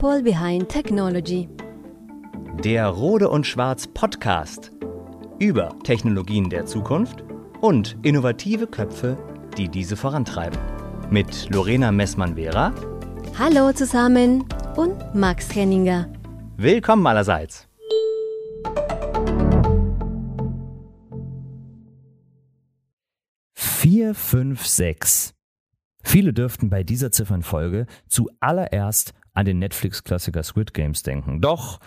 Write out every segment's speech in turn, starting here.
People Behind Technology. Der Rode und Schwarz Podcast über Technologien der Zukunft und innovative Köpfe, die diese vorantreiben. Mit Lorena Messmann-Vera. Hallo zusammen und Max Henninger. Willkommen allerseits. Vier, fünf, sechs. Viele dürften bei dieser Ziffernfolge zuallererst an den Netflix-Klassiker Squid Games denken. Doch,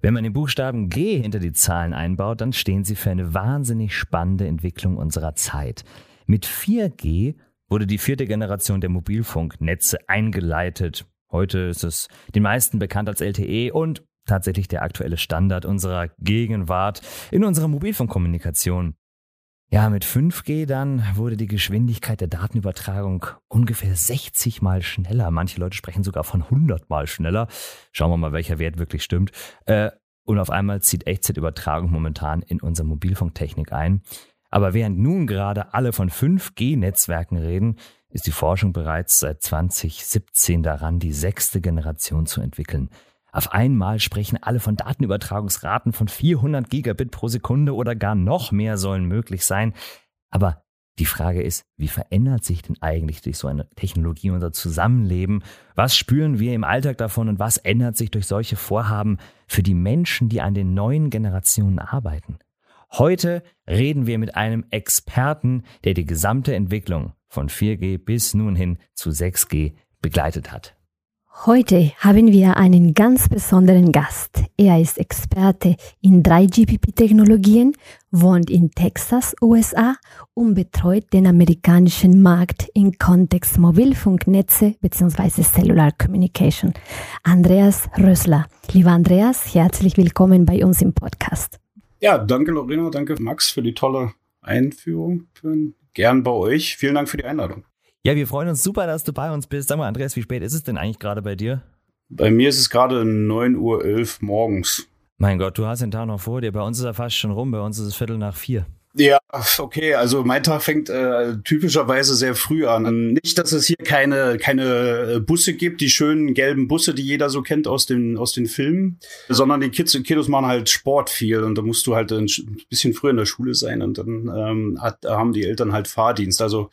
wenn man den Buchstaben G hinter die Zahlen einbaut, dann stehen sie für eine wahnsinnig spannende Entwicklung unserer Zeit. Mit 4G wurde die vierte Generation der Mobilfunknetze eingeleitet. Heute ist es den meisten bekannt als LTE und tatsächlich der aktuelle Standard unserer Gegenwart in unserer Mobilfunkkommunikation. Ja, mit 5G dann wurde die Geschwindigkeit der Datenübertragung ungefähr 60 mal schneller. Manche Leute sprechen sogar von 100 mal schneller. Schauen wir mal, welcher Wert wirklich stimmt. Äh, und auf einmal zieht Echtzeitübertragung momentan in unsere Mobilfunktechnik ein. Aber während nun gerade alle von 5G-Netzwerken reden, ist die Forschung bereits seit 2017 daran, die sechste Generation zu entwickeln. Auf einmal sprechen alle von Datenübertragungsraten von 400 Gigabit pro Sekunde oder gar noch mehr sollen möglich sein. Aber die Frage ist, wie verändert sich denn eigentlich durch so eine Technologie unser Zusammenleben? Was spüren wir im Alltag davon und was ändert sich durch solche Vorhaben für die Menschen, die an den neuen Generationen arbeiten? Heute reden wir mit einem Experten, der die gesamte Entwicklung von 4G bis nun hin zu 6G begleitet hat. Heute haben wir einen ganz besonderen Gast. Er ist Experte in 3GPP-Technologien, wohnt in Texas, USA und betreut den amerikanischen Markt im Kontext Mobilfunknetze bzw. Cellular Communication. Andreas Rössler. Lieber Andreas, herzlich willkommen bei uns im Podcast. Ja, danke Lorena, danke Max für die tolle Einführung. Gern bei euch. Vielen Dank für die Einladung. Ja, wir freuen uns super, dass du bei uns bist. Sag mal, Andreas, wie spät ist es denn eigentlich gerade bei dir? Bei mir ist es gerade 9.11 Uhr morgens. Mein Gott, du hast den Tag noch vor dir. Bei uns ist er fast schon rum. Bei uns ist es Viertel nach vier. Ja, okay. Also mein Tag fängt äh, typischerweise sehr früh an. Nicht, dass es hier keine keine äh, Busse gibt, die schönen gelben Busse, die jeder so kennt aus den aus den Filmen, sondern die Kids Kiddos machen halt Sport viel und da musst du halt ein bisschen früher in der Schule sein und dann ähm, hat, haben die Eltern halt Fahrdienst. Also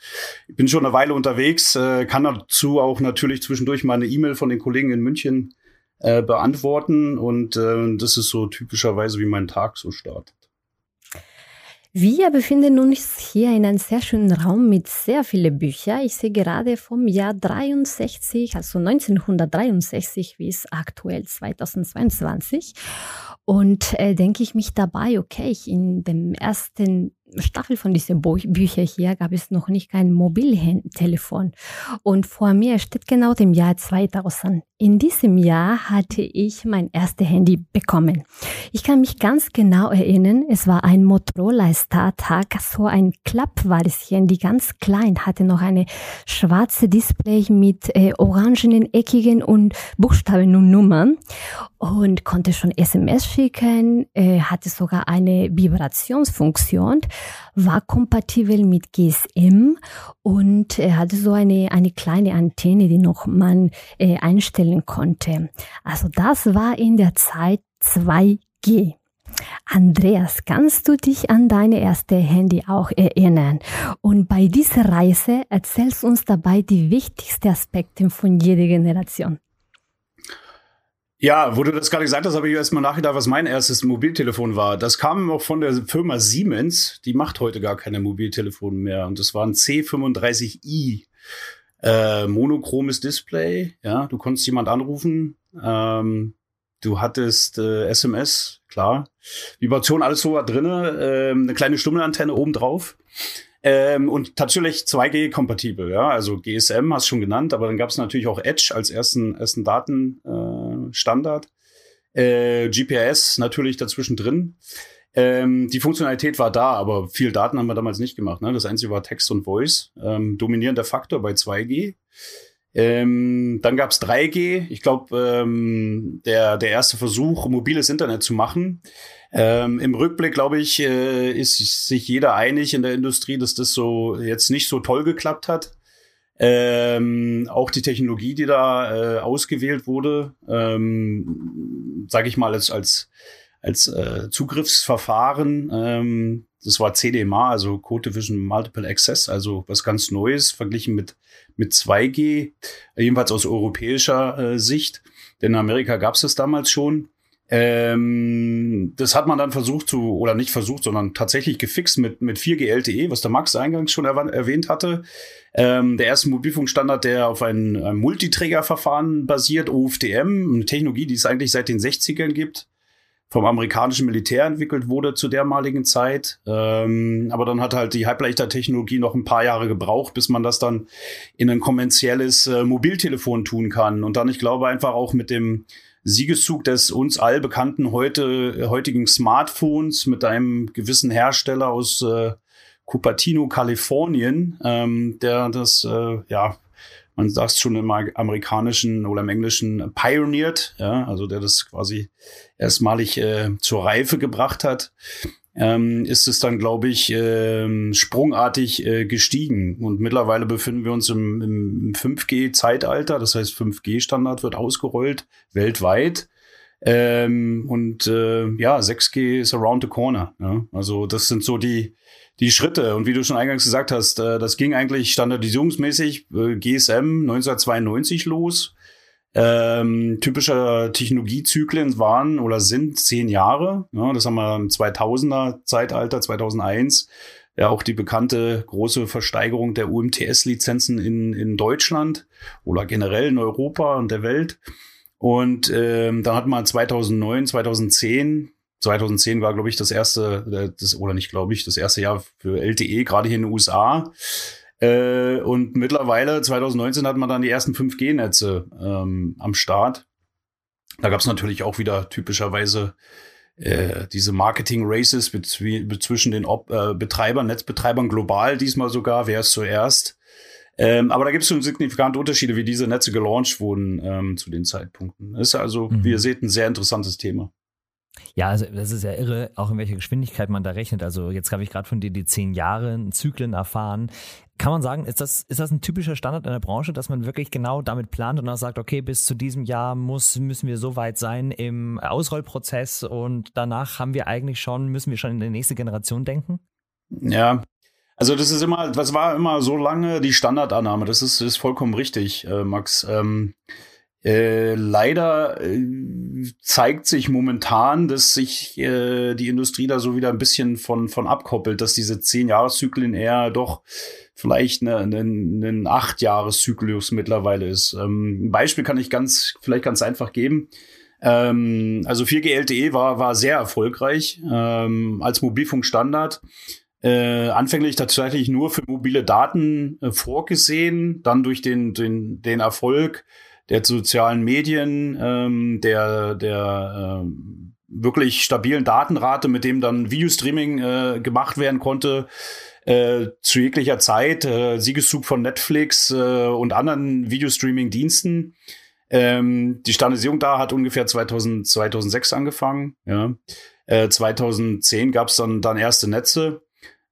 ich bin schon eine Weile unterwegs, äh, kann dazu auch natürlich zwischendurch mal eine E-Mail von den Kollegen in München äh, beantworten und äh, das ist so typischerweise wie mein Tag so startet. Wir befinden uns hier in einem sehr schönen Raum mit sehr vielen Büchern. Ich sehe gerade vom Jahr 63, also 1963 bis aktuell 2022. Und äh, denke ich mich dabei, okay, in dem ersten Staffel von diesen Büchern hier gab es noch nicht kein Mobiltelefon. Und vor mir steht genau dem Jahr 2000. In diesem Jahr hatte ich mein erstes Handy bekommen. Ich kann mich ganz genau erinnern, es war ein Motorola StarTAC, so ein klappbares Handy, ganz klein, hatte noch eine schwarze Display mit äh, orangenen, eckigen und Buchstaben und Nummern und konnte schon SMS schicken, äh, hatte sogar eine Vibrationsfunktion war kompatibel mit GSM und er hatte so eine, eine kleine Antenne, die noch man äh, einstellen konnte. Also das war in der Zeit 2G. Andreas, kannst du dich an deine erste Handy auch erinnern? Und bei dieser Reise erzählst uns dabei die wichtigsten Aspekte von jeder Generation. Ja, wo du das gerade gesagt hast, habe ich erstmal nachgedacht, was mein erstes Mobiltelefon war. Das kam auch von der Firma Siemens. Die macht heute gar keine Mobiltelefone mehr. Und das war ein C35i. Äh, monochromes Display. Ja, du konntest jemand anrufen. Ähm, du hattest äh, SMS, klar. Vibration, alles so war drinne. Ähm, eine kleine Stummelantenne oben drauf. Ähm, und natürlich 2G-kompatibel, ja. Also GSM hast du schon genannt, aber dann gab es natürlich auch Edge als ersten, ersten Datenstandard. Äh, äh, GPS natürlich dazwischen drin. Ähm, die Funktionalität war da, aber viel Daten haben wir damals nicht gemacht. Ne? Das einzige war Text und Voice. Ähm, dominierender Faktor bei 2G. Ähm, dann gab's 3G. Ich glaube, ähm, der, der erste Versuch, mobiles Internet zu machen. Ähm, Im Rückblick, glaube ich, äh, ist sich jeder einig in der Industrie, dass das so jetzt nicht so toll geklappt hat. Ähm, auch die Technologie, die da äh, ausgewählt wurde, ähm, sage ich mal als als als äh, Zugriffsverfahren, ähm, das war CDMA, also Code Division Multiple Access, also was ganz Neues verglichen mit mit 2G, jedenfalls aus europäischer äh, Sicht. Denn in Amerika gab es das damals schon. Ähm, das hat man dann versucht zu, oder nicht versucht, sondern tatsächlich gefixt mit, mit 4G LTE, was der Max eingangs schon erwähnt hatte. Ähm, der erste Mobilfunkstandard, der auf ein, ein Multiträgerverfahren basiert, OFDM, eine Technologie, die es eigentlich seit den 60ern gibt, vom amerikanischen Militär entwickelt wurde zu dermaligen Zeit. Ähm, aber dann hat halt die Halbleitertechnologie noch ein paar Jahre gebraucht, bis man das dann in ein kommerzielles äh, Mobiltelefon tun kann. Und dann, ich glaube, einfach auch mit dem Siegeszug des uns allbekannten heute, heutigen Smartphones mit einem gewissen Hersteller aus äh, Cupertino, Kalifornien, ähm, der das, äh, ja, man sagt schon im amerikanischen oder im englischen pioniert, ja, also der das quasi erstmalig äh, zur Reife gebracht hat ähm, ist es dann, glaube ich, äh, sprungartig äh, gestiegen. Und mittlerweile befinden wir uns im, im 5G-Zeitalter. Das heißt, 5G-Standard wird ausgerollt weltweit. Ähm, und äh, ja, 6G ist around the corner. Ja? Also das sind so die, die Schritte. Und wie du schon eingangs gesagt hast, äh, das ging eigentlich standardisierungsmäßig äh, GSM 1992 los. Ähm, typische Technologiezyklen waren oder sind zehn Jahre. Ja, das haben wir im 2000er Zeitalter, 2001. Ja, auch die bekannte große Versteigerung der UMTS-Lizenzen in, in Deutschland oder generell in Europa und der Welt. Und ähm, dann hat man 2009, 2010 2010 war, glaube ich, das erste, äh, das, oder nicht, glaube ich, das erste Jahr für LTE, gerade hier in den USA. Äh, und mittlerweile, 2019, hat man dann die ersten 5G-Netze ähm, am Start. Da gab es natürlich auch wieder typischerweise äh, diese Marketing-Races zwischen den Ob äh, Betreibern, Netzbetreibern global diesmal sogar, wer ist zuerst. Ähm, aber da gibt es schon signifikante Unterschiede, wie diese Netze gelauncht wurden ähm, zu den Zeitpunkten. Ist also, mhm. wie ihr seht, ein sehr interessantes Thema. Ja, also das ist ja irre, auch in welcher Geschwindigkeit man da rechnet. Also jetzt habe ich gerade von dir die zehn Jahre Zyklen erfahren. Kann man sagen, ist das, ist das ein typischer Standard in der Branche, dass man wirklich genau damit plant und auch sagt, okay, bis zu diesem Jahr muss, müssen wir so weit sein im Ausrollprozess und danach haben wir eigentlich schon, müssen wir schon in die nächste Generation denken? Ja, also das ist immer, das war immer so lange die Standardannahme. Das ist, ist vollkommen richtig, äh, Max. Ähm, äh, leider äh, zeigt sich momentan, dass sich äh, die Industrie da so wieder ein bisschen von, von abkoppelt, dass diese zehn Jahreszyklen eher doch vielleicht eine, eine, ein acht Jahreszyklus mittlerweile ist. Ähm, ein Beispiel kann ich ganz, vielleicht ganz einfach geben. Ähm, also 4G LTE war, war sehr erfolgreich ähm, als Mobilfunkstandard. Äh, anfänglich tatsächlich nur für mobile Daten äh, vorgesehen, dann durch den, den, den Erfolg der sozialen Medien, ähm, der, der äh, wirklich stabilen Datenrate, mit dem dann Videostreaming äh, gemacht werden konnte, äh, zu jeglicher Zeit, äh, Siegeszug von Netflix äh, und anderen Videostreaming-Diensten. Ähm, die Standardisierung da hat ungefähr 2000, 2006 angefangen. Ja. Äh, 2010 gab es dann, dann erste Netze.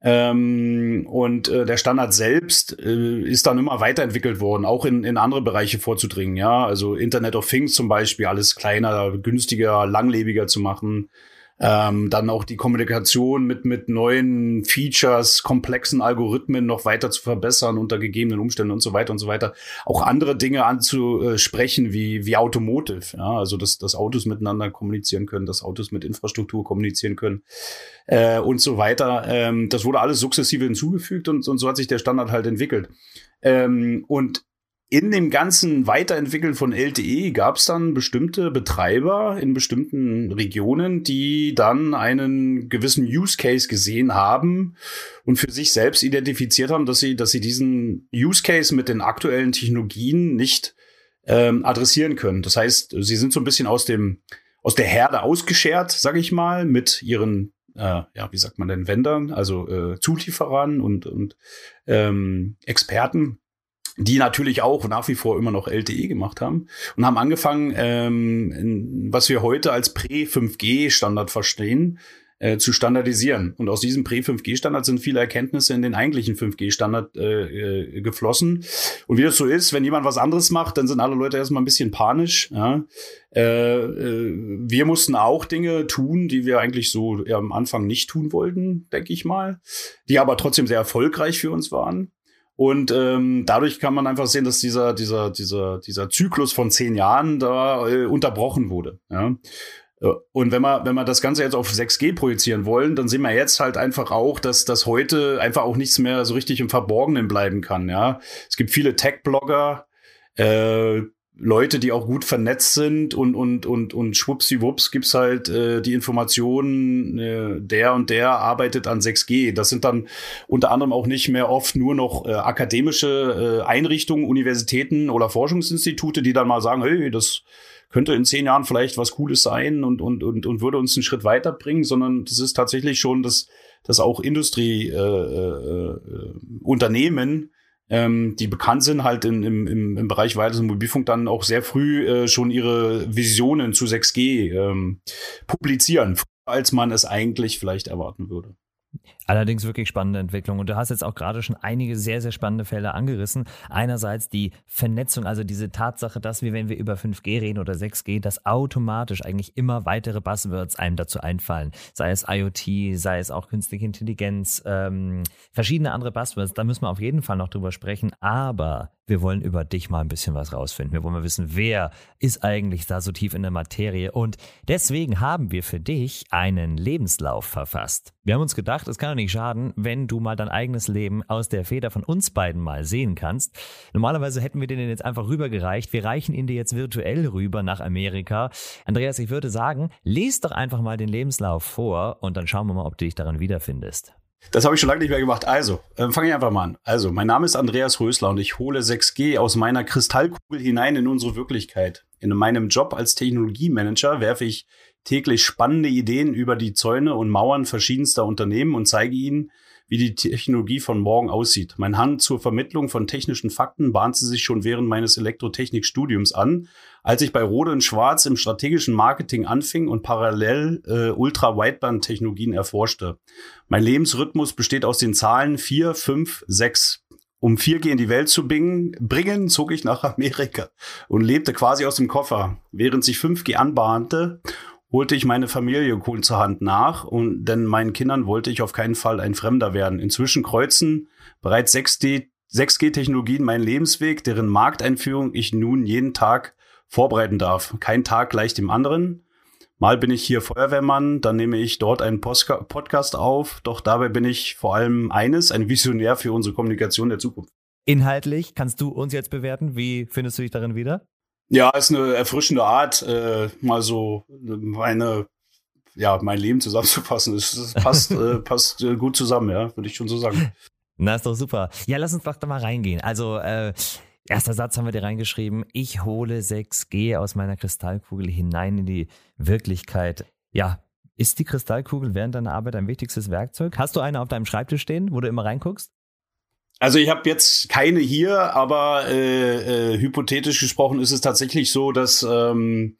Ähm, und äh, der Standard selbst äh, ist dann immer weiterentwickelt worden, auch in, in andere Bereiche vorzudringen. Ja, also Internet of Things zum Beispiel, alles kleiner, günstiger, langlebiger zu machen. Ähm, dann auch die Kommunikation mit, mit neuen Features, komplexen Algorithmen noch weiter zu verbessern unter gegebenen Umständen und so weiter und so weiter. Auch andere Dinge anzusprechen wie, wie Automotive. Ja, also, dass, dass Autos miteinander kommunizieren können, dass Autos mit Infrastruktur kommunizieren können äh, und so weiter. Ähm, das wurde alles sukzessive hinzugefügt und, und so hat sich der Standard halt entwickelt. Ähm, und in dem ganzen Weiterentwickeln von LTE gab es dann bestimmte Betreiber in bestimmten Regionen, die dann einen gewissen Use Case gesehen haben und für sich selbst identifiziert haben, dass sie, dass sie diesen Use Case mit den aktuellen Technologien nicht ähm, adressieren können. Das heißt, sie sind so ein bisschen aus dem aus der Herde ausgeschert, sage ich mal, mit ihren äh, ja, wie sagt man denn, Vendern, also äh, Zulieferern und, und ähm, Experten die natürlich auch nach wie vor immer noch LTE gemacht haben und haben angefangen, ähm, was wir heute als Prä-5G-Standard verstehen, äh, zu standardisieren. Und aus diesem Prä-5G-Standard sind viele Erkenntnisse in den eigentlichen 5G-Standard äh, äh, geflossen. Und wie das so ist, wenn jemand was anderes macht, dann sind alle Leute erstmal ein bisschen panisch. Ja? Äh, äh, wir mussten auch Dinge tun, die wir eigentlich so am Anfang nicht tun wollten, denke ich mal, die aber trotzdem sehr erfolgreich für uns waren. Und ähm, dadurch kann man einfach sehen, dass dieser, dieser, dieser, dieser Zyklus von zehn Jahren da äh, unterbrochen wurde. Ja? Und wenn wir, wenn wir das Ganze jetzt auf 6G projizieren wollen, dann sehen wir jetzt halt einfach auch, dass das heute einfach auch nichts mehr so richtig im Verborgenen bleiben kann. Ja, es gibt viele Tech-Blogger, äh, Leute, die auch gut vernetzt sind und und und und schwuppsiwupps gibt's halt äh, die Informationen, äh, der und der arbeitet an 6G. Das sind dann unter anderem auch nicht mehr oft nur noch äh, akademische äh, Einrichtungen, Universitäten oder Forschungsinstitute, die dann mal sagen, hey, das könnte in zehn Jahren vielleicht was Cooles sein und, und, und, und würde uns einen Schritt weiterbringen, sondern das ist tatsächlich schon, dass, dass auch Industrieunternehmen, äh, äh, ähm, die bekannt sind, halt im, im, im Bereich Wireless und Mobilfunk dann auch sehr früh äh, schon ihre Visionen zu 6G ähm, publizieren, als man es eigentlich vielleicht erwarten würde. Allerdings wirklich spannende Entwicklung. Und du hast jetzt auch gerade schon einige sehr, sehr spannende Fälle angerissen. Einerseits die Vernetzung, also diese Tatsache, dass wir, wenn wir über 5G reden oder 6G, dass automatisch eigentlich immer weitere Buzzwords einem dazu einfallen. Sei es IoT, sei es auch künstliche Intelligenz, ähm, verschiedene andere Buzzwords. Da müssen wir auf jeden Fall noch drüber sprechen. Aber wir wollen über dich mal ein bisschen was rausfinden. Wir wollen mal wissen, wer ist eigentlich da so tief in der Materie. Und deswegen haben wir für dich einen Lebenslauf verfasst. Wir haben uns gedacht, es kann doch nicht schaden, wenn du mal dein eigenes Leben aus der Feder von uns beiden mal sehen kannst. Normalerweise hätten wir den jetzt einfach rübergereicht. Wir reichen ihn dir jetzt virtuell rüber nach Amerika. Andreas, ich würde sagen, lest doch einfach mal den Lebenslauf vor und dann schauen wir mal, ob du dich daran wiederfindest. Das habe ich schon lange nicht mehr gemacht. Also, äh, fange ich einfach mal an. Also, mein Name ist Andreas Rösler und ich hole 6G aus meiner Kristallkugel hinein in unsere Wirklichkeit. In meinem Job als Technologiemanager werfe ich täglich spannende Ideen über die Zäune und Mauern verschiedenster Unternehmen und zeige ihnen, wie die Technologie von morgen aussieht. Mein Hand zur Vermittlung von technischen Fakten bahnte sich schon während meines Elektrotechnikstudiums an, als ich bei Rode und Schwarz im strategischen Marketing anfing und parallel äh, Ultra-Wideband-Technologien erforschte. Mein Lebensrhythmus besteht aus den Zahlen 4, 5, 6. Um 4G in die Welt zu bringen, zog ich nach Amerika und lebte quasi aus dem Koffer, während sich 5G anbahnte holte ich meine Familie zur Hand nach und denn meinen Kindern wollte ich auf keinen Fall ein Fremder werden. Inzwischen kreuzen bereits 6D 6G-Technologien meinen Lebensweg, deren Markteinführung ich nun jeden Tag vorbereiten darf. Kein Tag gleich dem anderen. Mal bin ich hier Feuerwehrmann, dann nehme ich dort einen Podcast auf, doch dabei bin ich vor allem eines, ein Visionär für unsere Kommunikation der Zukunft. Inhaltlich kannst du uns jetzt bewerten. Wie findest du dich darin wieder? Ja, ist eine erfrischende Art, äh, mal so meine, ja, mein Leben zusammenzufassen. Es, passt, äh, passt äh, gut zusammen, ja, würde ich schon so sagen. Na, ist doch super. Ja, lass uns doch da mal reingehen. Also, äh, erster Satz haben wir dir reingeschrieben. Ich hole 6G aus meiner Kristallkugel hinein in die Wirklichkeit. Ja, ist die Kristallkugel während deiner Arbeit ein wichtigstes Werkzeug? Hast du eine auf deinem Schreibtisch stehen, wo du immer reinguckst? Also ich habe jetzt keine hier, aber äh, äh, hypothetisch gesprochen ist es tatsächlich so, dass ähm,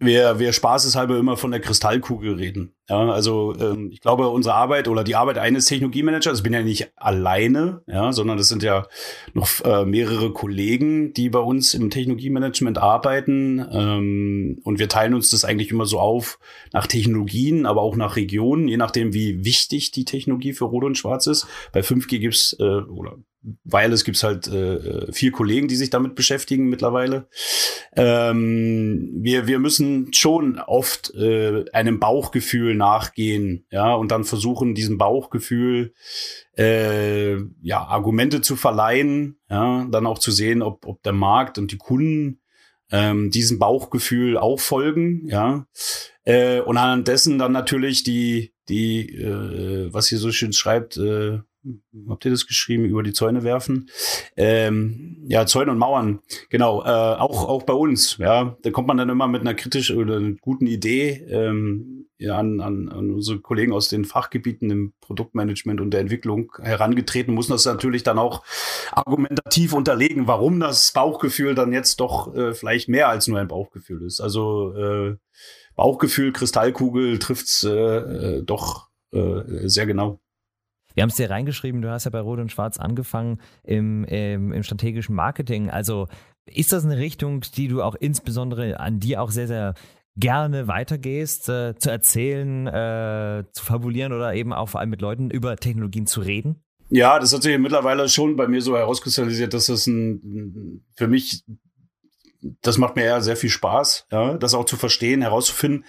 wir, wir spaßeshalber immer von der Kristallkugel reden. Ja, also ähm, ich glaube, unsere Arbeit oder die Arbeit eines Technologiemanagers, ich bin ja nicht alleine, ja, sondern das sind ja noch äh, mehrere Kollegen, die bei uns im Technologiemanagement arbeiten. Ähm, und wir teilen uns das eigentlich immer so auf nach Technologien, aber auch nach Regionen, je nachdem, wie wichtig die Technologie für Rot und Schwarz ist. Bei 5G gibt's äh, oder weil es gibt halt äh, äh, vier Kollegen, die sich damit beschäftigen mittlerweile. Ähm, wir, wir müssen schon oft äh, einem Bauchgefühl nachgehen, ja, und dann versuchen, diesem Bauchgefühl äh, ja, Argumente zu verleihen, ja, dann auch zu sehen, ob, ob der Markt und die Kunden ähm, diesem Bauchgefühl auch folgen, ja. Äh, und anhand dessen dann natürlich die, die, äh, was hier so schön schreibt, äh, habt ihr das geschrieben, über die Zäune werfen. Ähm, ja, Zäune und Mauern, genau, äh, auch, auch bei uns, ja. Da kommt man dann immer mit einer kritischen oder einer guten Idee ähm, ja, an, an, an unsere Kollegen aus den Fachgebieten im Produktmanagement und der Entwicklung herangetreten, muss das natürlich dann auch argumentativ unterlegen, warum das Bauchgefühl dann jetzt doch äh, vielleicht mehr als nur ein Bauchgefühl ist. Also äh, Bauchgefühl, Kristallkugel trifft's äh, äh, doch äh, sehr genau. Wir haben es dir reingeschrieben, du hast ja bei Rot und Schwarz angefangen im, im, im strategischen Marketing. Also ist das eine Richtung, die du auch insbesondere an dir auch sehr, sehr gerne weitergehst, äh, zu erzählen, äh, zu fabulieren oder eben auch vor allem mit Leuten über Technologien zu reden? Ja, das hat sich mittlerweile schon bei mir so herauskristallisiert, dass das ein, für mich, das macht mir eher sehr viel Spaß, ja, das auch zu verstehen, herauszufinden,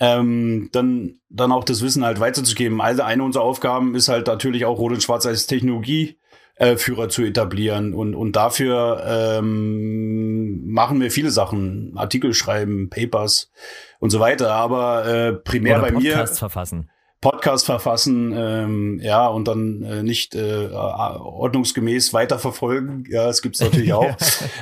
ähm, dann, dann auch das Wissen halt weiterzugeben. Also eine unserer Aufgaben ist halt natürlich auch Rot und Schwarz als Technologie äh, zu etablieren. Und, und dafür ähm, machen wir viele Sachen. Artikel schreiben, Papers und so weiter. Aber äh, primär Oder bei Podcasts mir. verfassen. Podcast verfassen, ähm, ja, und dann äh, nicht äh, ordnungsgemäß weiterverfolgen. Ja, das gibt's natürlich auch.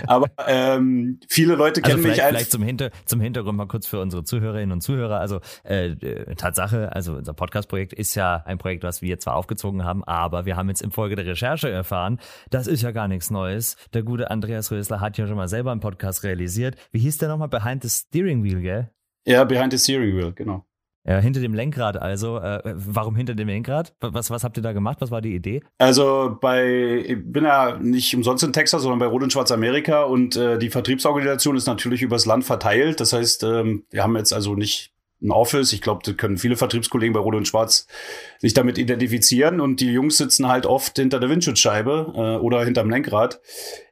Aber ähm, viele Leute also kennen mich als vielleicht zum, Hinter zum Hintergrund mal kurz für unsere Zuhörerinnen und Zuhörer. Also äh, äh, Tatsache, also unser Podcast-Projekt ist ja ein Projekt, was wir zwar aufgezogen haben, aber wir haben jetzt im Folge der Recherche erfahren, das ist ja gar nichts Neues. Der gute Andreas Rösler hat ja schon mal selber einen Podcast realisiert. Wie hieß der nochmal? Behind the Steering Wheel, gell? Ja, Behind the Steering Wheel, genau. Ja, hinter dem Lenkrad also. Äh, warum hinter dem Lenkrad? Was, was habt ihr da gemacht? Was war die Idee? Also bei, ich bin ja nicht umsonst in Texas, sondern bei Rot und Schwarz Amerika und äh, die Vertriebsorganisation ist natürlich übers Land verteilt. Das heißt, ähm, wir haben jetzt also nicht ein Office. Ich glaube, da können viele Vertriebskollegen bei Rot und Schwarz sich damit identifizieren und die Jungs sitzen halt oft hinter der Windschutzscheibe äh, oder hinterm Lenkrad.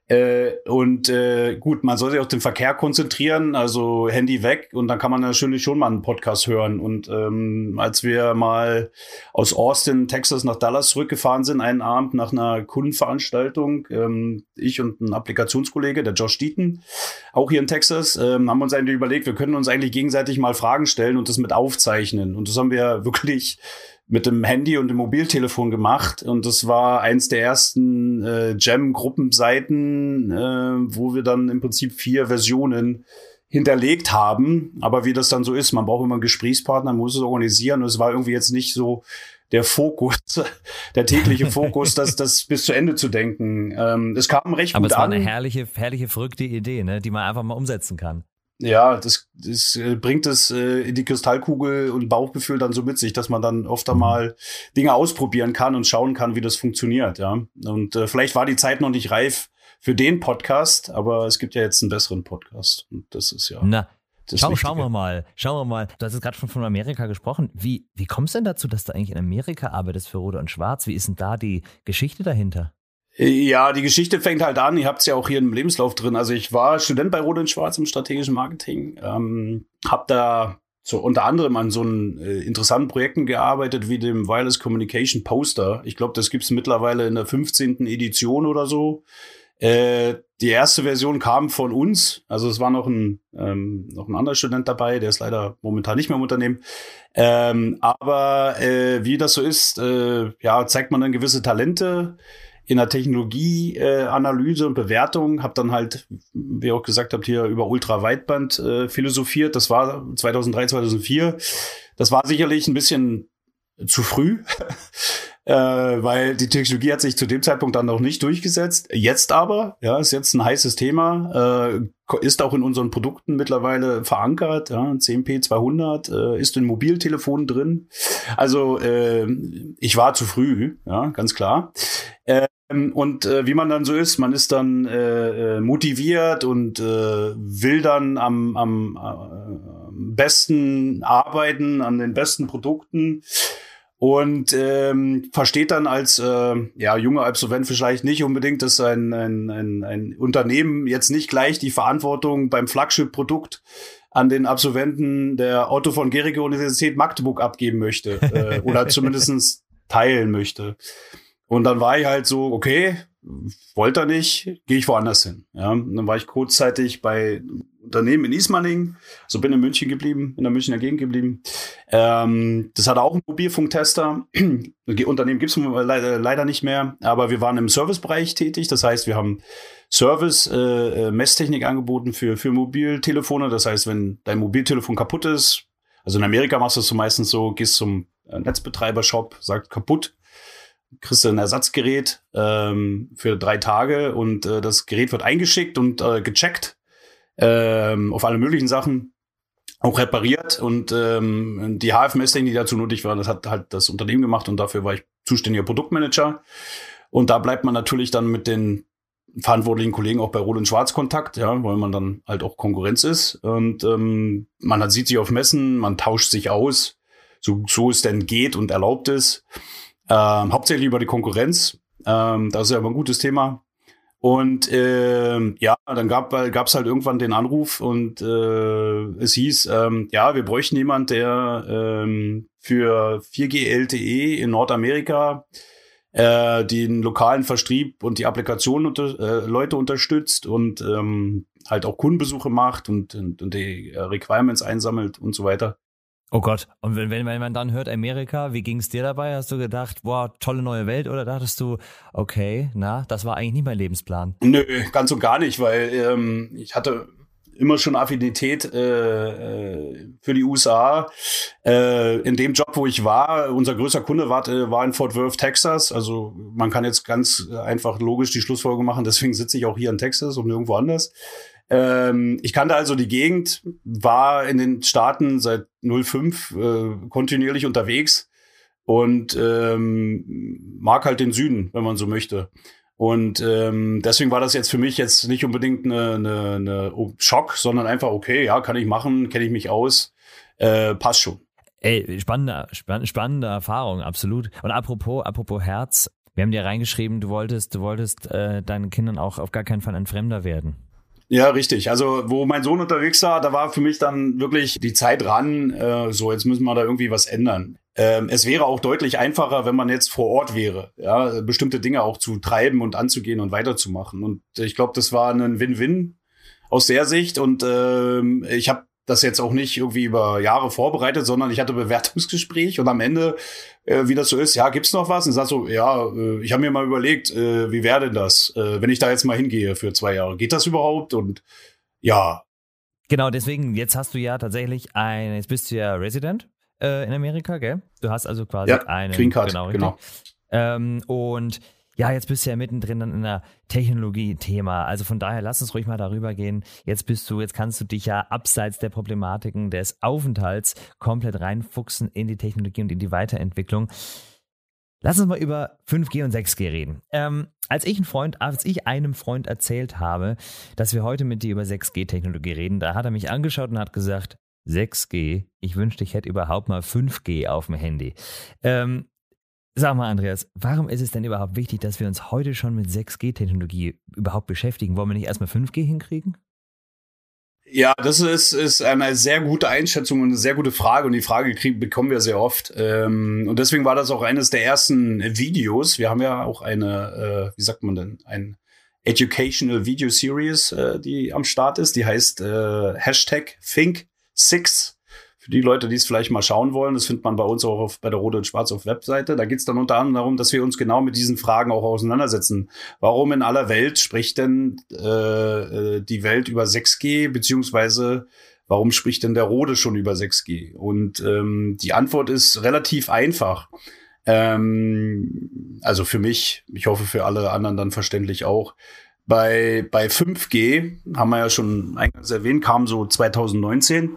Äh, und äh, gut, man soll sich auf den Verkehr konzentrieren, also Handy weg und dann kann man natürlich schon mal einen Podcast hören. Und ähm, als wir mal aus Austin, Texas nach Dallas zurückgefahren sind, einen Abend nach einer Kundenveranstaltung, ähm, ich und ein Applikationskollege, der Josh Deaton, auch hier in Texas, ähm, haben uns eigentlich überlegt, wir können uns eigentlich gegenseitig mal Fragen stellen und das mit aufzeichnen. Und das haben wir wirklich mit dem Handy und dem Mobiltelefon gemacht und das war eins der ersten äh, Jam-Gruppenseiten, äh, wo wir dann im Prinzip vier Versionen hinterlegt haben. Aber wie das dann so ist, man braucht immer einen Gesprächspartner, man muss es organisieren und es war irgendwie jetzt nicht so der Fokus, der tägliche Fokus, das, das bis zu Ende zu denken. Ähm, es kam recht Aber gut es war an. eine herrliche, herrliche, verrückte Idee, ne, die man einfach mal umsetzen kann. Ja, das, das äh, bringt es äh, in die Kristallkugel und Bauchgefühl dann so mit sich, dass man dann oft einmal Dinge ausprobieren kann und schauen kann, wie das funktioniert, ja. Und äh, vielleicht war die Zeit noch nicht reif für den Podcast, aber es gibt ja jetzt einen besseren Podcast und das ist ja. Na, Schau, schauen wir mal, schauen wir mal. Du hast jetzt gerade schon von Amerika gesprochen. Wie, wie kommst du denn dazu, dass du eigentlich in Amerika arbeitest für Rot und Schwarz? Wie ist denn da die Geschichte dahinter? Ja, die Geschichte fängt halt an. Ihr habt es ja auch hier im Lebenslauf drin. Also ich war Student bei Rot und Schwarz im strategischen Marketing, ähm, habe da so unter anderem an so einen äh, interessanten Projekten gearbeitet wie dem Wireless Communication Poster. Ich glaube, das gibt's mittlerweile in der 15. Edition oder so. Äh, die erste Version kam von uns, also es war noch ein ähm, noch ein anderer Student dabei, der ist leider momentan nicht mehr im Unternehmen. Ähm, aber äh, wie das so ist, äh, ja, zeigt man dann gewisse Talente in der Technologieanalyse äh, und Bewertung, habe dann halt, wie ihr auch gesagt habt, hier über Ultraweitband äh, philosophiert. Das war 2003, 2004. Das war sicherlich ein bisschen zu früh, äh, weil die Technologie hat sich zu dem Zeitpunkt dann noch nicht durchgesetzt. Jetzt aber, ja, ist jetzt ein heißes Thema, äh, ist auch in unseren Produkten mittlerweile verankert. Ja, CMP 200 äh, ist in Mobiltelefonen drin. Also äh, ich war zu früh, ja, ganz klar. Ähm, und äh, wie man dann so ist, man ist dann äh, äh, motiviert und äh, will dann am, am äh, besten arbeiten, an den besten Produkten und ähm, versteht dann als äh, ja, junger Absolvent vielleicht nicht unbedingt, dass ein, ein, ein, ein Unternehmen jetzt nicht gleich die Verantwortung beim Flagship-Produkt an den Absolventen der Otto von Gericke Universität Magdeburg abgeben möchte äh, oder zumindestens teilen möchte. Und dann war ich halt so, okay, wollte er nicht, gehe ich woanders hin. Ja, und dann war ich kurzzeitig bei Unternehmen in Ismaning, so bin in München geblieben, in der Münchner Gegend geblieben. Ähm, das hatte auch einen Mobilfunktester. Unternehmen gibt es leider, leider nicht mehr, aber wir waren im Servicebereich tätig. Das heißt, wir haben Service, äh, äh, Messtechnik angeboten für, für Mobiltelefone. Das heißt, wenn dein Mobiltelefon kaputt ist, also in Amerika machst du es so meistens so, gehst zum äh, Netzbetreiber-Shop, sagt kaputt, kriegst du ein Ersatzgerät ähm, für drei Tage und äh, das Gerät wird eingeschickt und äh, gecheckt ähm, auf alle möglichen Sachen auch repariert und ähm, die HF-Messtechnik, die dazu nötig war, das hat halt das Unternehmen gemacht und dafür war ich zuständiger Produktmanager. Und da bleibt man natürlich dann mit den verantwortlichen Kollegen auch bei Roland Schwarz Kontakt, ja, weil man dann halt auch Konkurrenz ist. Und ähm, man hat, sieht sich auf Messen, man tauscht sich aus, so, so es denn geht und erlaubt ist. Ähm, hauptsächlich über die Konkurrenz. Ähm, das ist ja immer ein gutes Thema. Und ähm, ja, dann gab es halt irgendwann den Anruf und äh, es hieß, ähm, ja, wir bräuchten jemand, der ähm, für 4G LTE in Nordamerika äh, den lokalen Vertrieb und die Applikation unter, äh, Leute unterstützt und ähm, halt auch Kundenbesuche macht und, und, und die Requirements einsammelt und so weiter. Oh Gott, und wenn, wenn man dann hört Amerika, wie ging es dir dabei? Hast du gedacht, boah, tolle neue Welt oder dachtest du, okay, na, das war eigentlich nicht mein Lebensplan? Nö, ganz und gar nicht, weil ähm, ich hatte immer schon Affinität äh, äh für die USA. Äh, in dem Job, wo ich war, unser größter Kunde war, äh, war in Fort Worth, Texas. Also man kann jetzt ganz einfach logisch die Schlussfolgerung machen, deswegen sitze ich auch hier in Texas und nirgendwo anders. Ähm, ich kannte also die Gegend, war in den Staaten seit 05 äh, kontinuierlich unterwegs und ähm, mag halt den Süden, wenn man so möchte. Und ähm, deswegen war das jetzt für mich jetzt nicht unbedingt eine, eine, eine Schock, sondern einfach, okay, ja, kann ich machen, kenne ich mich aus, äh, passt schon. Ey, spannende, spannende, spannende Erfahrung, absolut. Und apropos, apropos Herz, wir haben dir reingeschrieben, du wolltest, du wolltest äh, deinen Kindern auch auf gar keinen Fall ein Fremder werden. Ja, richtig. Also, wo mein Sohn unterwegs war, da war für mich dann wirklich die Zeit ran, äh, so, jetzt müssen wir da irgendwie was ändern. Ähm, es wäre auch deutlich einfacher, wenn man jetzt vor Ort wäre, ja, bestimmte Dinge auch zu treiben und anzugehen und weiterzumachen. Und ich glaube, das war ein Win-Win aus der Sicht. Und ähm, ich habe das jetzt auch nicht irgendwie über Jahre vorbereitet, sondern ich hatte Bewertungsgespräch und am Ende, äh, wie das so ist, ja, gibt's noch was? Und sag so, ja, äh, ich habe mir mal überlegt, äh, wie wäre denn das, äh, wenn ich da jetzt mal hingehe für zwei Jahre? Geht das überhaupt? Und ja. Genau, deswegen, jetzt hast du ja tatsächlich ein, jetzt bist du ja Resident äh, in Amerika, gell? Du hast also quasi ja, eine Green Card, genau. genau. Ähm, und ja, jetzt bist du ja mittendrin in einer Technologie-Thema. Also von daher lass uns ruhig mal darüber gehen. Jetzt bist du, jetzt kannst du dich ja abseits der Problematiken des Aufenthalts komplett reinfuchsen in die Technologie und in die Weiterentwicklung. Lass uns mal über 5G und 6G reden. Ähm, als ich, Freund, als ich einem Freund erzählt habe, dass wir heute mit dir über 6G-Technologie reden, da hat er mich angeschaut und hat gesagt, 6G, ich wünschte, ich hätte überhaupt mal 5G auf dem Handy. Ähm, Sag mal, Andreas, warum ist es denn überhaupt wichtig, dass wir uns heute schon mit 6G-Technologie überhaupt beschäftigen? Wollen wir nicht erstmal 5G hinkriegen? Ja, das ist, ist eine sehr gute Einschätzung und eine sehr gute Frage. Und die Frage kriegen, bekommen wir sehr oft. Ähm, und deswegen war das auch eines der ersten Videos. Wir haben ja auch eine, äh, wie sagt man denn, ein Educational Video Series, äh, die am Start ist. Die heißt äh, Hashtag Think6 für die Leute, die es vielleicht mal schauen wollen, das findet man bei uns auch auf, bei der Rote und Schwarz auf Webseite. Da geht es dann unter anderem darum, dass wir uns genau mit diesen Fragen auch auseinandersetzen. Warum in aller Welt spricht denn äh, äh die Welt über 6G, beziehungsweise warum spricht denn der Rode schon über 6G? Und ähm, die Antwort ist relativ einfach. Ähm, also für mich, ich hoffe für alle anderen dann verständlich auch. Bei, bei 5G, haben wir ja schon eingangs erwähnt, kam so 2019,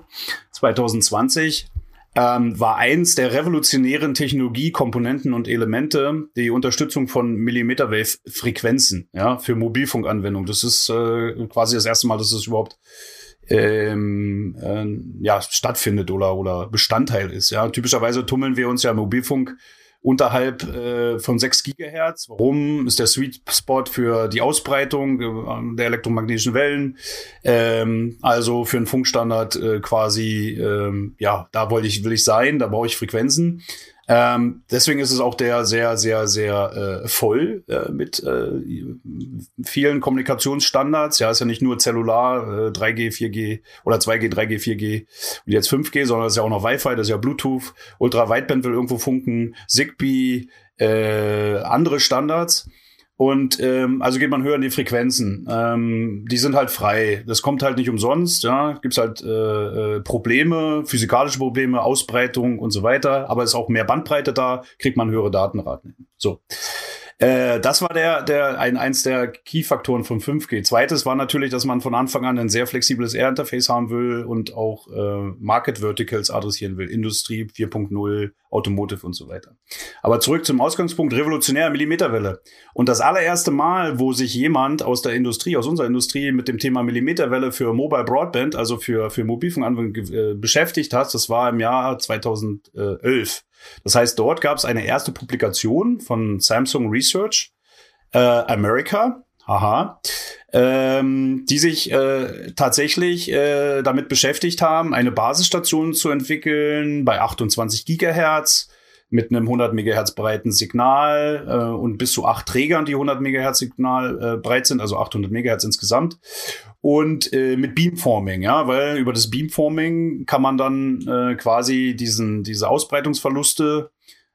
2020, ähm, war eins der revolutionären Technologiekomponenten und Elemente die Unterstützung von Millimeterwave-Frequenzen ja, für Mobilfunkanwendungen. Das ist äh, quasi das erste Mal, dass es überhaupt ähm, äh, ja, stattfindet oder, oder Bestandteil ist. Ja. Typischerweise tummeln wir uns ja im Mobilfunk unterhalb äh, von 6 Gigahertz. Warum ist der Sweet Spot für die Ausbreitung äh, der elektromagnetischen Wellen? Ähm, also für einen Funkstandard äh, quasi, ähm, ja, da wollte ich, will ich sein, da brauche ich Frequenzen. Ähm, deswegen ist es auch der sehr, sehr, sehr äh, voll äh, mit äh, vielen Kommunikationsstandards. Ja, ist ja nicht nur Cellular, äh, 3G, 4G oder 2G, 3G, 4G und jetzt 5G, sondern es ist ja auch noch Wi-Fi, das ist ja Bluetooth, Ultra-Wideband will irgendwo funken, Zigbee, äh, andere Standards. Und ähm, also geht man höher in die Frequenzen. Ähm, die sind halt frei. Das kommt halt nicht umsonst. Ja, gibt's halt äh, äh, Probleme, physikalische Probleme, Ausbreitung und so weiter. Aber es ist auch mehr Bandbreite da, kriegt man höhere Datenraten. So. Äh, das war der, der, ein, eins der Key-Faktoren von 5G. Zweites war natürlich, dass man von Anfang an ein sehr flexibles Air-Interface haben will und auch äh, Market Verticals adressieren will. Industrie 4.0, Automotive und so weiter. Aber zurück zum Ausgangspunkt, revolutionäre Millimeterwelle. Und das allererste Mal, wo sich jemand aus der Industrie, aus unserer Industrie mit dem Thema Millimeterwelle für Mobile Broadband, also für, für Mobilfunkanwendungen äh, beschäftigt hat, das war im Jahr 2011. Das heißt, dort gab es eine erste Publikation von Samsung Research äh, America, haha, ähm, die sich äh, tatsächlich äh, damit beschäftigt haben, eine Basisstation zu entwickeln bei 28 Gigahertz mit einem 100 Megahertz breiten Signal äh, und bis zu acht Trägern, die 100 Megahertz Signal äh, breit sind, also 800 Megahertz insgesamt. Und äh, mit Beamforming, ja, weil über das Beamforming kann man dann äh, quasi diesen, diese Ausbreitungsverluste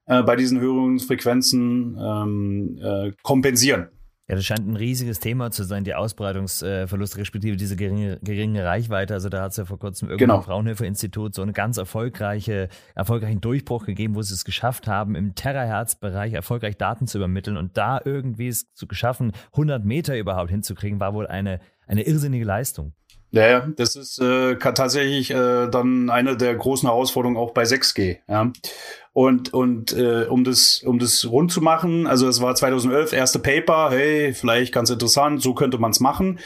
äh, bei diesen höheren Frequenzen ähm, äh, kompensieren. Ja, das scheint ein riesiges Thema zu sein, die Ausbreitungsverluste, respektive diese geringe, geringe Reichweite. Also da hat es ja vor kurzem irgendein genau. Fraunhofer-Institut so einen ganz erfolgreiche, erfolgreichen Durchbruch gegeben, wo sie es geschafft haben, im Terahertz-Bereich erfolgreich Daten zu übermitteln und da irgendwie es zu geschaffen, 100 Meter überhaupt hinzukriegen, war wohl eine, eine irrsinnige Leistung. Ja, ja, das ist äh, tatsächlich äh, dann eine der großen Herausforderungen auch bei 6G. Ja. Und, und äh, um, das, um das rund zu machen, also es war 2011 erste Paper, hey, vielleicht ganz interessant, so könnte man es machen.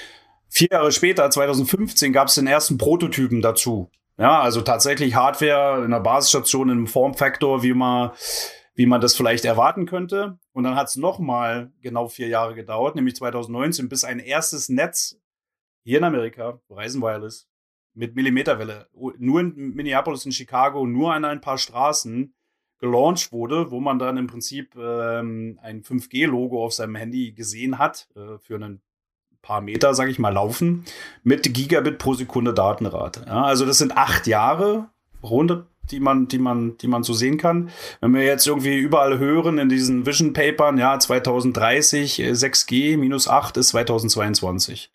Vier Jahre später, 2015, gab es den ersten Prototypen dazu. Ja, also tatsächlich Hardware in der Basisstation im Formfaktor, wie man wie man das vielleicht erwarten könnte. Und dann hat es nochmal genau vier Jahre gedauert, nämlich 2019, bis ein erstes Netz hier in Amerika, Verizon Wireless, mit Millimeterwelle, nur in Minneapolis und Chicago, nur an ein paar Straßen gelauncht wurde, wo man dann im Prinzip ähm, ein 5G-Logo auf seinem Handy gesehen hat, äh, für ein paar Meter, sage ich mal, laufen, mit Gigabit pro Sekunde Datenrate. Ja, also das sind acht Jahre, runde die man, die man, die man so sehen kann. Wenn wir jetzt irgendwie überall hören in diesen Vision Papern, ja, 2030 6G minus 8 ist 2022.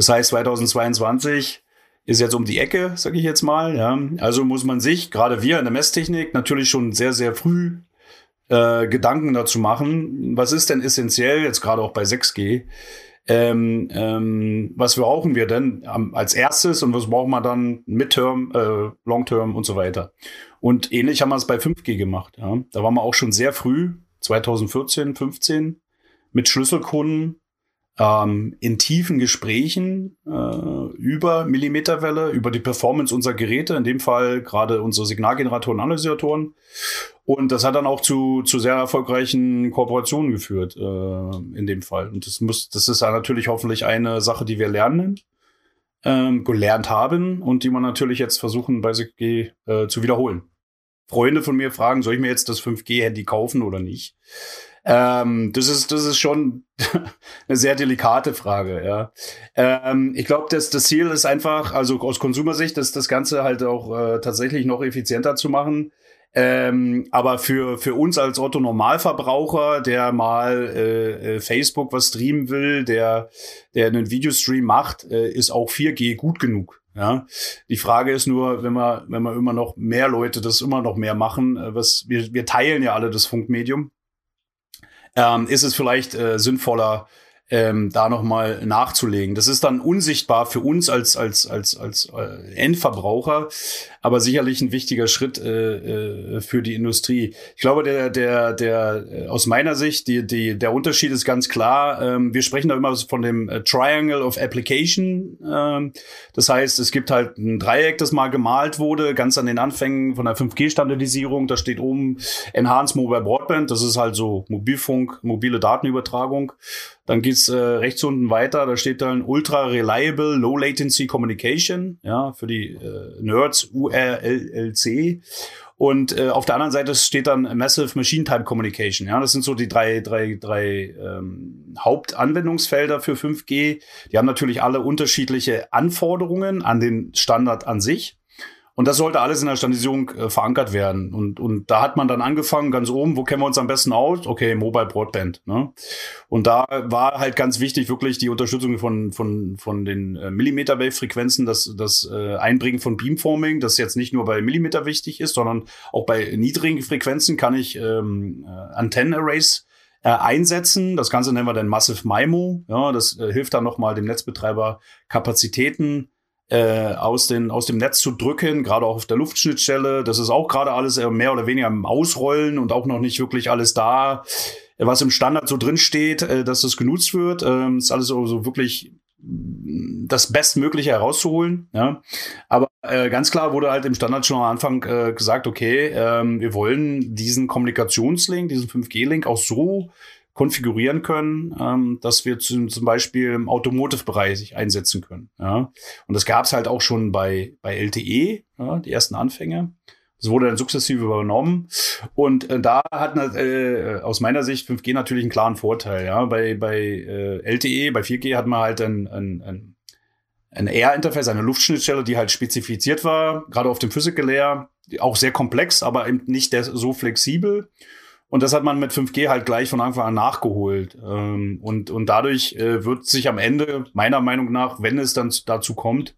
Das heißt, 2022 ist jetzt um die Ecke, sage ich jetzt mal. Ja. Also muss man sich, gerade wir in der Messtechnik, natürlich schon sehr, sehr früh äh, Gedanken dazu machen. Was ist denn essentiell, jetzt gerade auch bei 6G? Ähm, ähm, was brauchen wir denn als erstes und was brauchen wir dann Midterm, äh, Longterm und so weiter? Und ähnlich haben wir es bei 5G gemacht. Ja. Da waren wir auch schon sehr früh, 2014, 15, mit Schlüsselkunden ähm, in tiefen Gesprächen äh, über Millimeterwelle, über die Performance unserer Geräte, in dem Fall gerade unsere Signalgeneratoren, Analysatoren. Und das hat dann auch zu, zu sehr erfolgreichen Kooperationen geführt, äh, in dem Fall. Und das muss, das ist natürlich hoffentlich eine Sache, die wir lernen, ähm, gelernt haben und die man natürlich jetzt versuchen bei SIG äh, zu wiederholen. Freunde von mir fragen, soll ich mir jetzt das 5G-Handy kaufen oder nicht? Ähm, das ist, das ist schon eine sehr delikate Frage, ja. Ähm, ich glaube, dass das Ziel ist einfach, also aus Konsumersicht, dass das Ganze halt auch äh, tatsächlich noch effizienter zu machen. Ähm, aber für, für uns als Otto Normalverbraucher, der mal äh, äh Facebook was streamen will, der, der einen Videostream macht, äh, ist auch 4G gut genug. Ja, die Frage ist nur, wenn wir, wenn wir immer noch mehr Leute das immer noch mehr machen, äh, was wir, wir teilen ja alle das Funkmedium ähm, ist es vielleicht äh, sinnvoller, ähm, da nochmal nachzulegen. Das ist dann unsichtbar für uns als, als, als, als äh, Endverbraucher, aber sicherlich ein wichtiger Schritt äh, äh, für die Industrie. Ich glaube, der, der, der, äh, aus meiner Sicht, die, die, der Unterschied ist ganz klar. Ähm, wir sprechen da immer von dem Triangle of Application. Ähm, das heißt, es gibt halt ein Dreieck, das mal gemalt wurde, ganz an den Anfängen von der 5G-Standardisierung. Da steht oben Enhanced Mobile Broadband. Das ist halt so Mobilfunk, mobile Datenübertragung. Dann geht's äh, rechts unten weiter, da steht dann Ultra Reliable Low Latency Communication, ja, für die äh, Nerds URLLC. Und äh, auf der anderen Seite steht dann Massive Machine Type Communication. Ja, das sind so die drei, drei, drei ähm, Hauptanwendungsfelder für 5G. Die haben natürlich alle unterschiedliche Anforderungen an den Standard an sich. Und das sollte alles in der Standardisierung äh, verankert werden. Und, und da hat man dann angefangen, ganz oben, wo kennen wir uns am besten aus? Okay, Mobile Broadband. Ne? Und da war halt ganz wichtig wirklich die Unterstützung von, von, von den äh, Millimeter-Wave-Frequenzen, das, das äh, Einbringen von Beamforming, das jetzt nicht nur bei Millimeter wichtig ist, sondern auch bei niedrigen Frequenzen kann ich ähm, äh, Antennen-Arrays äh, einsetzen. Das Ganze nennen wir dann Massive MIMO. Ja, das äh, hilft dann nochmal dem Netzbetreiber Kapazitäten äh, aus, den, aus dem Netz zu drücken, gerade auch auf der Luftschnittstelle. Das ist auch gerade alles mehr oder weniger im Ausrollen und auch noch nicht wirklich alles da, was im Standard so drin steht, äh, dass das genutzt wird. Ähm, ist alles so, so wirklich das Bestmögliche herauszuholen. Ja. Aber äh, ganz klar wurde halt im Standard schon am Anfang äh, gesagt, okay, ähm, wir wollen diesen Kommunikationslink, diesen 5G-Link auch so konfigurieren können, ähm, dass wir zum, zum Beispiel im Automotive-Bereich einsetzen können. Ja? Und das gab es halt auch schon bei, bei LTE, ja, die ersten Anfänge. Das wurde dann sukzessive übernommen. Und äh, da hat äh, aus meiner Sicht 5G natürlich einen klaren Vorteil. Ja? Bei, bei äh, LTE, bei 4G hat man halt ein, ein, ein, ein Air-Interface, eine Luftschnittstelle, die halt spezifiziert war, gerade auf dem Physical Layer, auch sehr komplex, aber eben nicht so flexibel. Und das hat man mit 5G halt gleich von Anfang an nachgeholt. Ähm, und, und dadurch äh, wird sich am Ende, meiner Meinung nach, wenn es dann dazu kommt,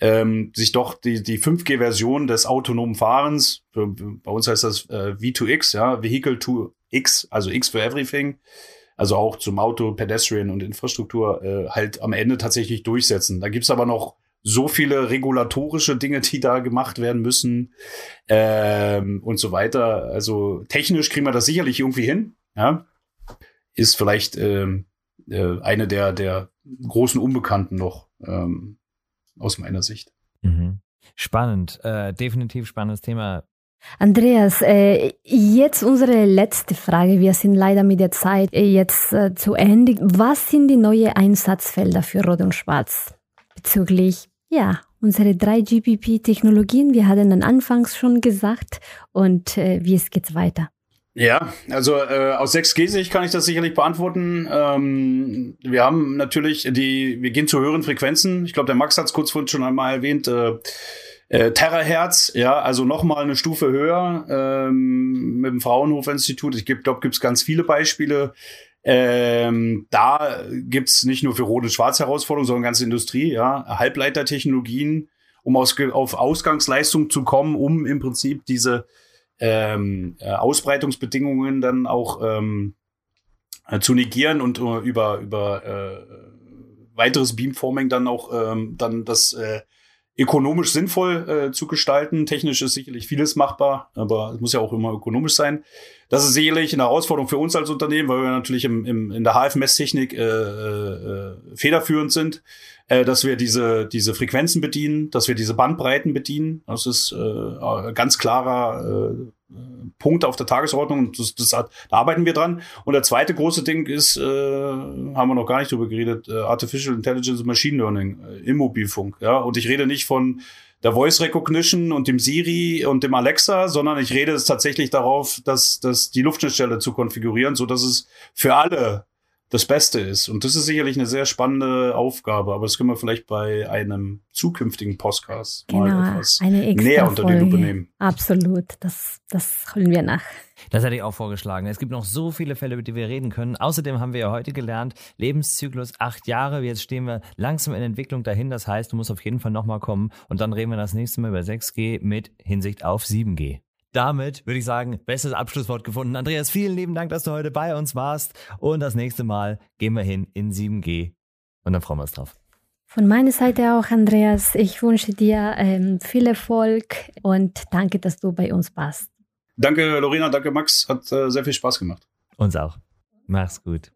ähm, sich doch die, die 5G-Version des autonomen Fahrens, für, bei uns heißt das äh, V2X, ja, Vehicle to X, also X for Everything, also auch zum Auto, Pedestrian und Infrastruktur, äh, halt am Ende tatsächlich durchsetzen. Da gibt's aber noch so viele regulatorische Dinge, die da gemacht werden müssen ähm, und so weiter. Also technisch kriegen wir das sicherlich irgendwie hin. Ja, ist vielleicht ähm, äh, eine der der großen Unbekannten noch ähm, aus meiner Sicht. Mhm. Spannend, äh, definitiv spannendes Thema. Andreas, äh, jetzt unsere letzte Frage. Wir sind leider mit der Zeit äh, jetzt äh, zu Ende. Was sind die neuen Einsatzfelder für Rot und Schwarz bezüglich ja, unsere drei GPP-Technologien, wir hatten dann anfangs schon gesagt. Und äh, wie es geht's weiter? Ja, also äh, aus 6G-Sicht kann ich das sicherlich beantworten. Ähm, wir haben natürlich die, wir gehen zu höheren Frequenzen. Ich glaube, der Max hat es kurz vorhin schon einmal erwähnt. Äh, äh, Terahertz, ja, also noch mal eine Stufe höher ähm, mit dem Fraunhofer-Institut. Ich glaube, gibt es ganz viele Beispiele. Ähm, da gibt's nicht nur für Rot und Schwarz Herausforderungen, sondern ganze Industrie, ja, Halbleitertechnologien, um aus, auf Ausgangsleistung zu kommen, um im Prinzip diese ähm, äh, Ausbreitungsbedingungen dann auch ähm, äh, zu negieren und uh, über über äh, weiteres Beamforming dann auch ähm, dann das äh, ökonomisch sinnvoll äh, zu gestalten. Technisch ist sicherlich vieles machbar, aber es muss ja auch immer ökonomisch sein. Das ist sicherlich eine Herausforderung für uns als Unternehmen, weil wir natürlich im, im, in der HF-Messtechnik äh, äh, federführend sind, äh, dass wir diese, diese Frequenzen bedienen, dass wir diese Bandbreiten bedienen. Das ist äh, ganz klarer äh, Punkt auf der Tagesordnung das, das, da arbeiten wir dran. Und der zweite große Ding ist, äh, haben wir noch gar nicht drüber geredet, äh, Artificial Intelligence und Machine Learning äh, im Mobilfunk. Ja, und ich rede nicht von der Voice Recognition und dem Siri und dem Alexa, sondern ich rede es tatsächlich darauf, dass, dass die Luftschnittstelle zu konfigurieren, so dass es für alle das Beste ist. Und das ist sicherlich eine sehr spannende Aufgabe, aber das können wir vielleicht bei einem zukünftigen Podcast genau, mal etwas näher unter die Lupe nehmen. Absolut, das, das holen wir nach. Das hätte ich auch vorgeschlagen. Es gibt noch so viele Fälle, über die wir reden können. Außerdem haben wir ja heute gelernt, Lebenszyklus acht Jahre. Jetzt stehen wir langsam in Entwicklung dahin. Das heißt, du musst auf jeden Fall nochmal kommen. Und dann reden wir das nächste Mal über 6G mit Hinsicht auf 7G. Damit würde ich sagen, bestes Abschlusswort gefunden. Andreas, vielen lieben Dank, dass du heute bei uns warst. Und das nächste Mal gehen wir hin in 7G. Und dann freuen wir uns drauf. Von meiner Seite auch, Andreas. Ich wünsche dir ähm, viel Erfolg und danke, dass du bei uns warst. Danke, Lorena, danke, Max. Hat äh, sehr viel Spaß gemacht. Uns auch. Mach's gut.